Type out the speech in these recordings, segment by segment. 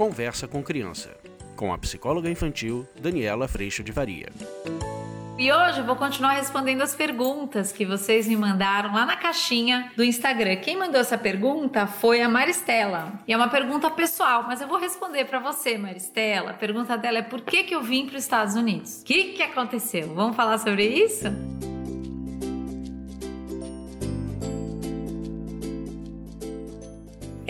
Conversa com Criança, com a psicóloga infantil Daniela Freixo de Varia. E hoje eu vou continuar respondendo as perguntas que vocês me mandaram lá na caixinha do Instagram. Quem mandou essa pergunta foi a Maristela. E é uma pergunta pessoal, mas eu vou responder para você, Maristela. A pergunta dela é por que, que eu vim para os Estados Unidos? O que, que aconteceu? Vamos falar sobre isso?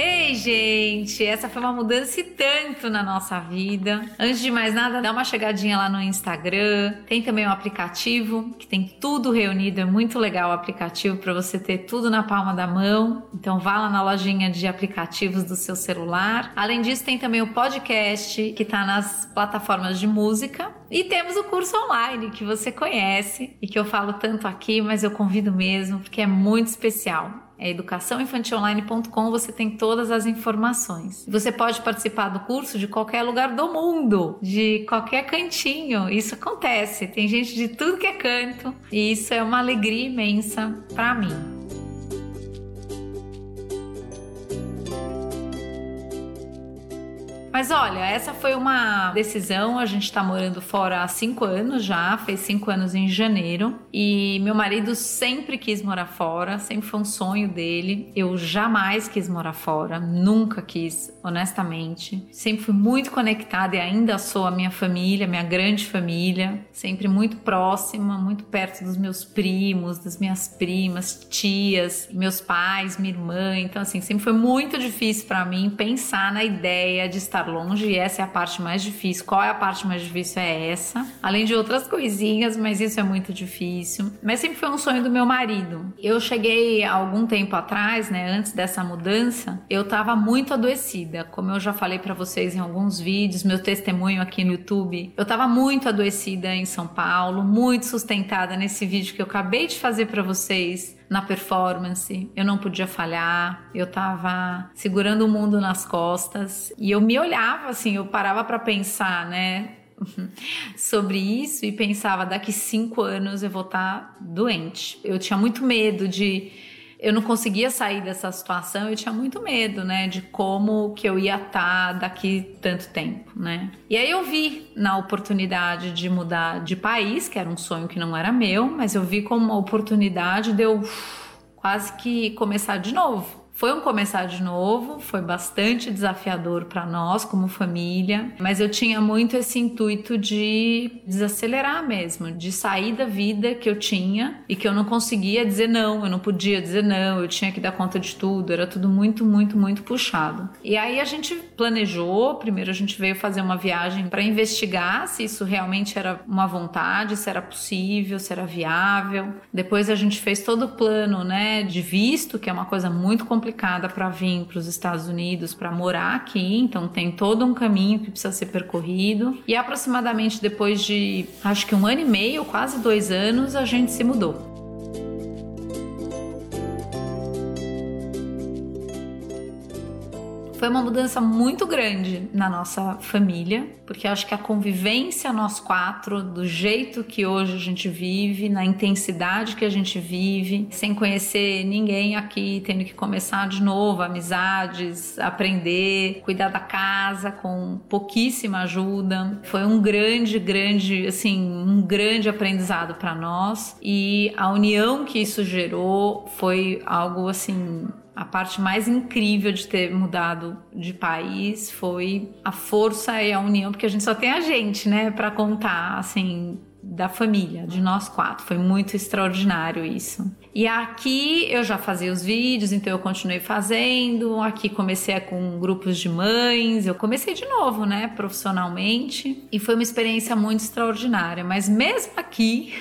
Ei, gente, essa foi uma mudança e tanto na nossa vida. Antes de mais nada, dá uma chegadinha lá no Instagram. Tem também um aplicativo que tem tudo reunido. É muito legal o aplicativo para você ter tudo na palma da mão. Então vá lá na lojinha de aplicativos do seu celular. Além disso, tem também o podcast que está nas plataformas de música. E temos o curso online que você conhece e que eu falo tanto aqui, mas eu convido mesmo porque é muito especial é educaçãoinfantilonline.com, você tem todas as informações. Você pode participar do curso de qualquer lugar do mundo, de qualquer cantinho. Isso acontece. Tem gente de tudo que é canto e isso é uma alegria imensa para mim. Mas olha, essa foi uma decisão. A gente tá morando fora há cinco anos já, fez cinco anos em janeiro. E meu marido sempre quis morar fora, sempre foi um sonho dele. Eu jamais quis morar fora, nunca quis, honestamente. Sempre fui muito conectada e ainda sou a minha família, minha grande família. Sempre muito próxima, muito perto dos meus primos, das minhas primas, tias, meus pais, minha irmã. Então, assim, sempre foi muito difícil para mim pensar na ideia de estar longe e essa é a parte mais difícil. Qual é a parte mais difícil? É essa. Além de outras coisinhas, mas isso é muito difícil. Mas sempre foi um sonho do meu marido. Eu cheguei algum tempo atrás, né, antes dessa mudança, eu tava muito adoecida. Como eu já falei para vocês em alguns vídeos, meu testemunho aqui no YouTube, eu tava muito adoecida em São Paulo, muito sustentada nesse vídeo que eu acabei de fazer para vocês na performance, eu não podia falhar, eu tava segurando o mundo nas costas e eu me olhava assim, eu parava para pensar, né? sobre isso e pensava daqui cinco anos eu vou estar tá doente. Eu tinha muito medo de eu não conseguia sair dessa situação, eu tinha muito medo, né, de como que eu ia estar tá daqui tanto tempo, né? E aí eu vi na oportunidade de mudar de país, que era um sonho que não era meu, mas eu vi como uma oportunidade de eu quase que começar de novo. Foi um começar de novo, foi bastante desafiador para nós como família, mas eu tinha muito esse intuito de desacelerar mesmo, de sair da vida que eu tinha e que eu não conseguia dizer não, eu não podia dizer não, eu tinha que dar conta de tudo, era tudo muito, muito, muito puxado. E aí a gente planejou, primeiro a gente veio fazer uma viagem para investigar se isso realmente era uma vontade, se era possível, se era viável. Depois a gente fez todo o plano, né, de visto, que é uma coisa muito complicada complicada para vir para os Estados Unidos para morar aqui, então tem todo um caminho que precisa ser percorrido. E aproximadamente depois de acho que um ano e meio, quase dois anos, a gente se mudou. Foi uma mudança muito grande na nossa família, porque acho que a convivência nós quatro, do jeito que hoje a gente vive, na intensidade que a gente vive, sem conhecer ninguém aqui, tendo que começar de novo, amizades, aprender, cuidar da casa com pouquíssima ajuda. Foi um grande, grande, assim, um grande aprendizado para nós e a união que isso gerou foi algo assim a parte mais incrível de ter mudado de país foi a força e a união, porque a gente só tem a gente, né, para contar, assim, da família, de nós quatro. Foi muito extraordinário isso. E aqui eu já fazia os vídeos, então eu continuei fazendo. Aqui comecei com grupos de mães. Eu comecei de novo, né, profissionalmente. E foi uma experiência muito extraordinária. Mas mesmo aqui,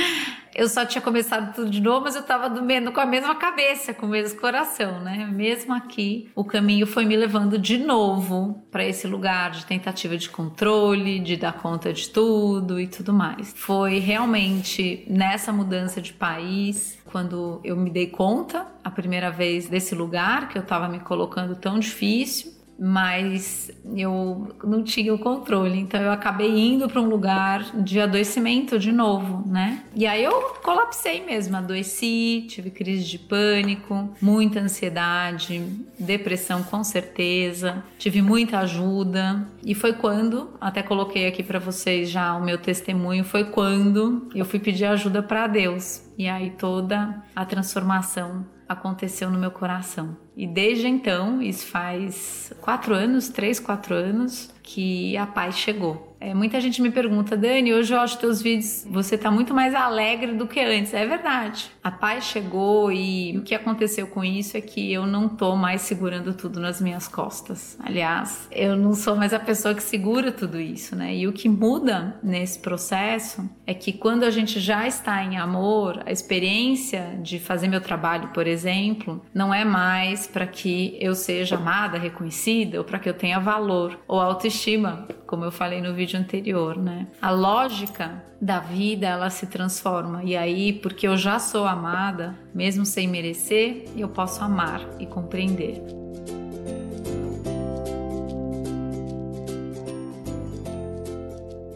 eu só tinha começado tudo de novo, mas eu estava dormindo com a mesma cabeça, com o mesmo coração, né? Mesmo aqui, o caminho foi me levando de novo para esse lugar de tentativa de controle, de dar conta de tudo e tudo mais. Foi realmente nessa mudança de país quando eu me dei conta a primeira vez desse lugar que eu estava me colocando tão difícil mas eu não tinha o controle, então eu acabei indo para um lugar de adoecimento de novo, né? E aí eu colapsei mesmo, adoeci, tive crise de pânico, muita ansiedade, depressão com certeza, tive muita ajuda e foi quando, até coloquei aqui para vocês já o meu testemunho, foi quando eu fui pedir ajuda para Deus. E aí toda a transformação aconteceu no meu coração. E desde então, isso faz quatro anos, três, quatro anos, que a paz chegou. É, muita gente me pergunta, Dani, hoje eu acho teus vídeos, você tá muito mais alegre do que antes. É verdade. A paz chegou e o que aconteceu com isso é que eu não tô mais segurando tudo nas minhas costas. Aliás, eu não sou mais a pessoa que segura tudo isso, né? E o que muda nesse processo é que quando a gente já está em amor, a experiência de fazer meu trabalho, por exemplo, não é mais para que eu seja amada, reconhecida ou para que eu tenha valor ou autoestima, como eu falei no vídeo anterior, né? A lógica da vida ela se transforma e aí, porque eu já sou amada, mesmo sem merecer, eu posso amar e compreender.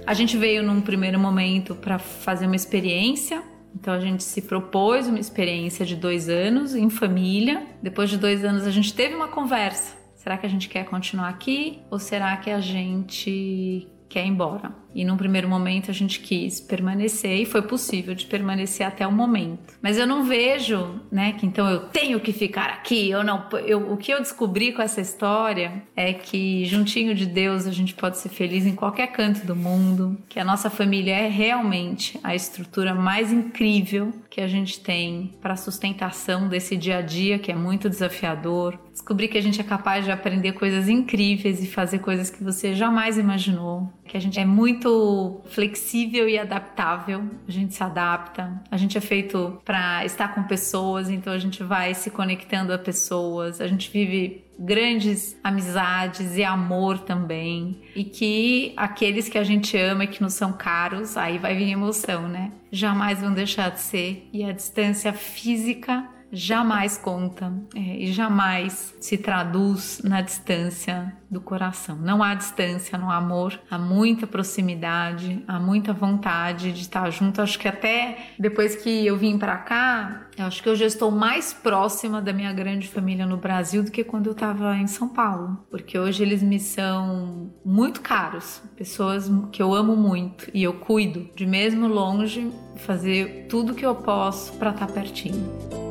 A gente veio num primeiro momento para fazer uma experiência então a gente se propôs uma experiência de dois anos em família. Depois de dois anos a gente teve uma conversa. Será que a gente quer continuar aqui ou será que a gente quer ir embora. E num primeiro momento a gente quis permanecer e foi possível de permanecer até o momento. Mas eu não vejo, né, que então eu tenho que ficar aqui, eu não, eu, o que eu descobri com essa história é que juntinho de Deus a gente pode ser feliz em qualquer canto do mundo, que a nossa família é realmente a estrutura mais incrível que a gente tem para sustentação desse dia a dia que é muito desafiador. Descobri que a gente é capaz de aprender coisas incríveis e fazer coisas que você jamais imaginou que a gente é muito flexível e adaptável, a gente se adapta, a gente é feito para estar com pessoas, então a gente vai se conectando a pessoas, a gente vive grandes amizades e amor também. E que aqueles que a gente ama e que nos são caros, aí vai vir emoção, né? Jamais vão deixar de ser. E a distância física jamais conta é, e jamais se traduz na distância do coração. Não há distância no amor, há muita proximidade, há muita vontade de estar junto. Acho que até depois que eu vim para cá, eu acho que eu já estou mais próxima da minha grande família no Brasil do que quando eu estava em São Paulo, porque hoje eles me são muito caros, pessoas que eu amo muito e eu cuido de mesmo longe fazer tudo que eu posso para estar pertinho.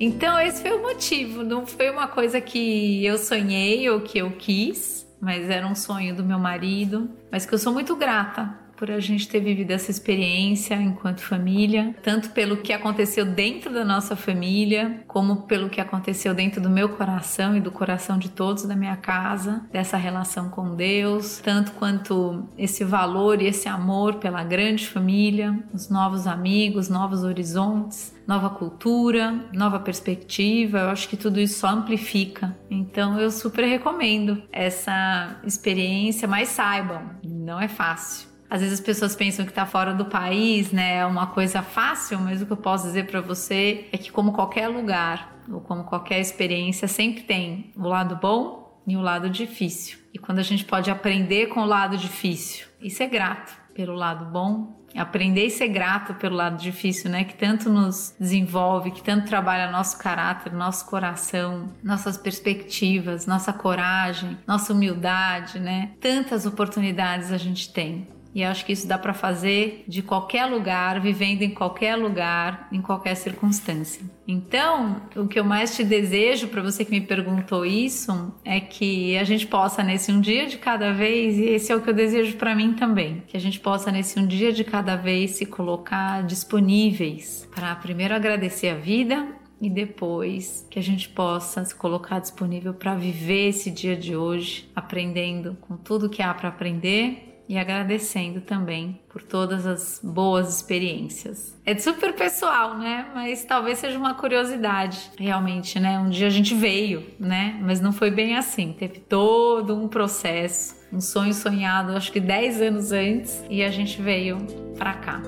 Então, esse foi o motivo. Não foi uma coisa que eu sonhei ou que eu quis, mas era um sonho do meu marido. Mas que eu sou muito grata por a gente ter vivido essa experiência enquanto família, tanto pelo que aconteceu dentro da nossa família, como pelo que aconteceu dentro do meu coração e do coração de todos da minha casa, dessa relação com Deus, tanto quanto esse valor e esse amor pela grande família, os novos amigos, novos horizontes, nova cultura, nova perspectiva. Eu acho que tudo isso só amplifica. Então eu super recomendo essa experiência, mas saibam, não é fácil. Às vezes as pessoas pensam que está fora do país, né, é uma coisa fácil, mas o que eu posso dizer para você é que como qualquer lugar ou como qualquer experiência sempre tem o lado bom e o lado difícil. E quando a gente pode aprender com o lado difícil e ser grato pelo lado bom, aprender e ser grato pelo lado difícil, né? Que tanto nos desenvolve, que tanto trabalha nosso caráter, nosso coração, nossas perspectivas, nossa coragem, nossa humildade, né? Tantas oportunidades a gente tem. E acho que isso dá para fazer de qualquer lugar, vivendo em qualquer lugar, em qualquer circunstância. Então, o que eu mais te desejo para você que me perguntou isso é que a gente possa nesse um dia de cada vez, e esse é o que eu desejo para mim também, que a gente possa nesse um dia de cada vez se colocar disponíveis para primeiro agradecer a vida e depois que a gente possa se colocar disponível para viver esse dia de hoje, aprendendo com tudo que há para aprender e agradecendo também por todas as boas experiências. É super pessoal, né? Mas talvez seja uma curiosidade, realmente, né? Um dia a gente veio, né? Mas não foi bem assim. Teve todo um processo, um sonho sonhado, acho que 10 anos antes, e a gente veio para cá.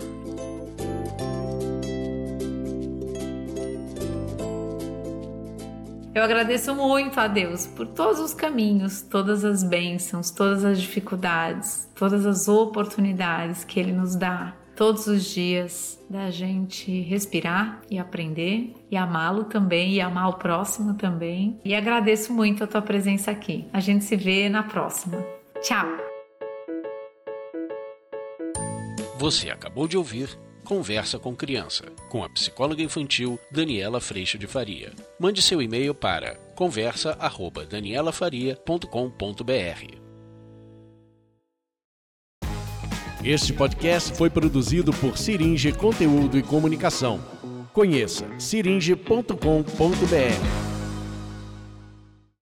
Eu agradeço muito a Deus por todos os caminhos, todas as bênçãos, todas as dificuldades, todas as oportunidades que Ele nos dá todos os dias da gente respirar e aprender e amá-lo também e amar o próximo também. E agradeço muito a tua presença aqui. A gente se vê na próxima. Tchau. Você acabou de ouvir Conversa com Criança, com a psicóloga infantil Daniela Freixo de Faria. Mande seu e-mail para conversa@danielafaria.com.br. Este podcast foi produzido por Siringe Conteúdo e Comunicação. Conheça siringe.com.br.